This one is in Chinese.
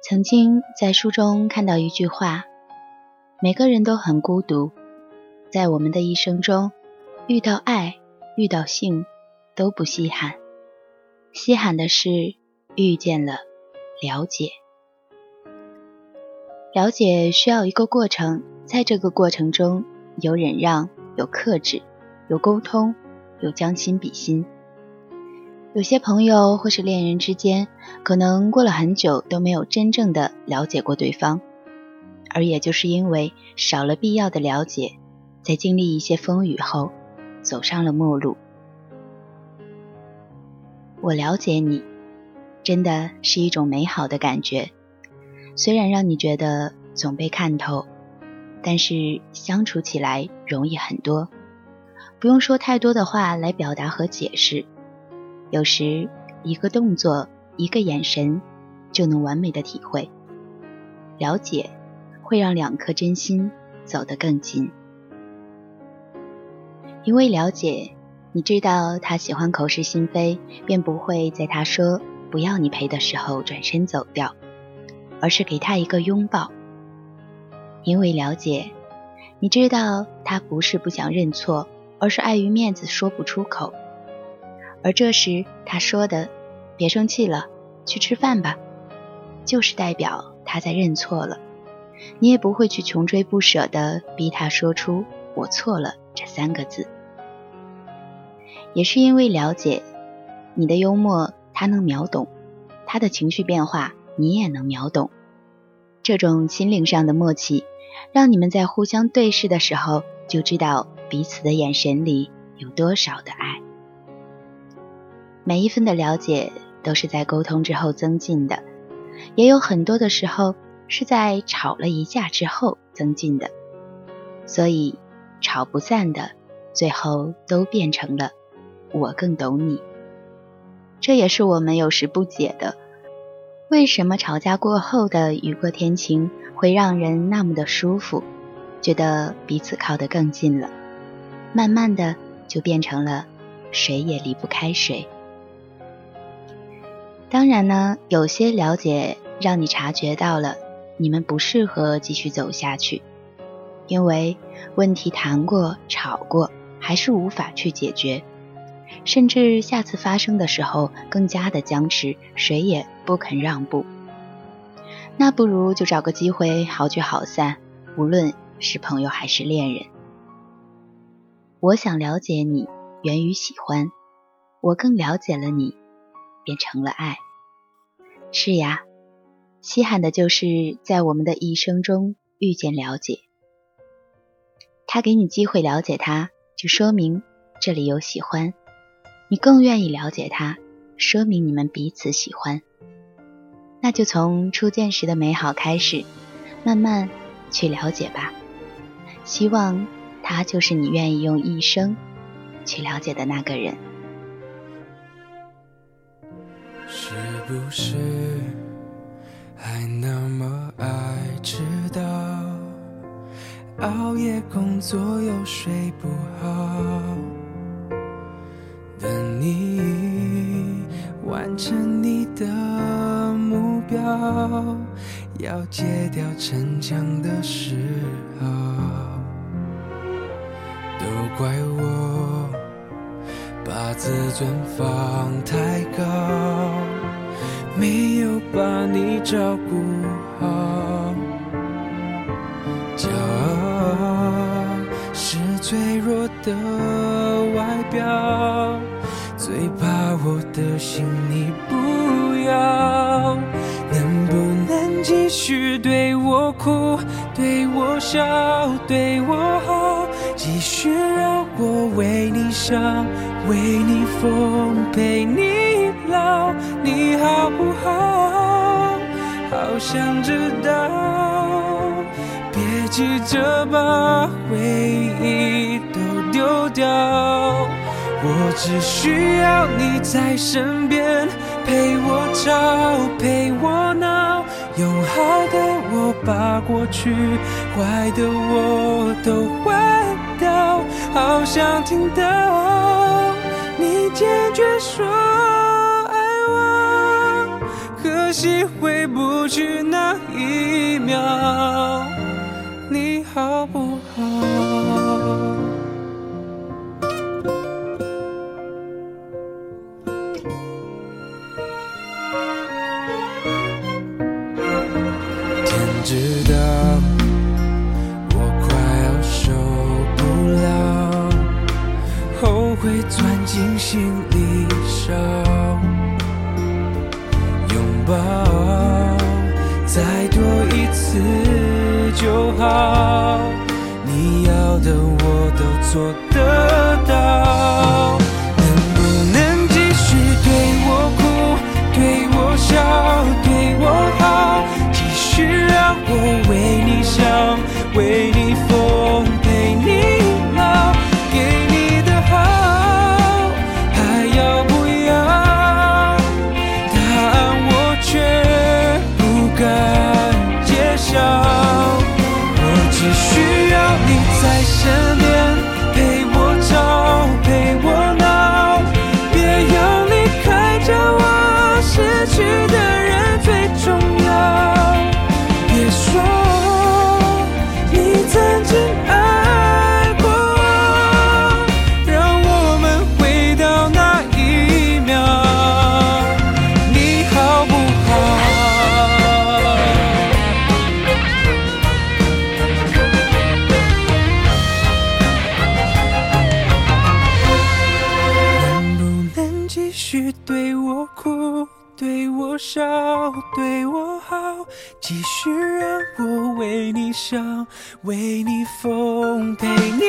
曾经在书中看到一句话：每个人都很孤独，在我们的一生中，遇到爱、遇到性都不稀罕，稀罕的是遇见了了解。了解需要一个过程，在这个过程中有忍让，有克制，有沟通，有将心比心。有些朋友或是恋人之间，可能过了很久都没有真正的了解过对方，而也就是因为少了必要的了解，在经历一些风雨后，走上了末路。我了解你，真的是一种美好的感觉，虽然让你觉得总被看透，但是相处起来容易很多，不用说太多的话来表达和解释。有时，一个动作，一个眼神，就能完美的体会。了解，会让两颗真心走得更近。因为了解，你知道他喜欢口是心非，便不会在他说不要你陪的时候转身走掉，而是给他一个拥抱。因为了解，你知道他不是不想认错，而是碍于面子说不出口。而这时他说的“别生气了，去吃饭吧”，就是代表他在认错了。你也不会去穷追不舍的逼他说出“我错了”这三个字。也是因为了解你的幽默，他能秒懂；他的情绪变化，你也能秒懂。这种心灵上的默契，让你们在互相对视的时候，就知道彼此的眼神里有多少的爱。每一分的了解都是在沟通之后增进的，也有很多的时候是在吵了一架之后增进的，所以吵不散的，最后都变成了我更懂你。这也是我们有时不解的，为什么吵架过后的雨过天晴会让人那么的舒服，觉得彼此靠得更近了，慢慢的就变成了谁也离不开谁。当然呢，有些了解让你察觉到了你们不适合继续走下去，因为问题谈过、吵过，还是无法去解决，甚至下次发生的时候更加的僵持，谁也不肯让步。那不如就找个机会好聚好散，无论是朋友还是恋人。我想了解你，源于喜欢；我更了解了你。变成了爱。是呀，稀罕的就是在我们的一生中遇见了解。他给你机会了解他，就说明这里有喜欢。你更愿意了解他，说明你们彼此喜欢。那就从初见时的美好开始，慢慢去了解吧。希望他就是你愿意用一生去了解的那个人。是不是还那么爱迟到？熬夜工作又睡不好，等你完成你的目标，要戒掉逞强的时候，都怪我把自尊放太高。没有把你照顾好，骄傲是脆弱的外表，最怕我的心你不要。能不能继续对我哭，对我笑，对我好，继续让我为你伤，为你疯，陪你老。你好不好？好想知道。别急着把回忆都丢掉，我只需要你在身边，陪我吵，陪我闹。用好的我把过去坏的我都换掉，好想听到你坚决说。仔细回不去那一秒，你好不好？天知道，我快要受不了，后悔钻进心里烧，抱再多一次就好，你要的我都做得到，能不能继续对我哭，对我笑，对我好？继续让我为你想，为续对我哭，对我笑，对我好？继续让我为你想，为你疯，陪你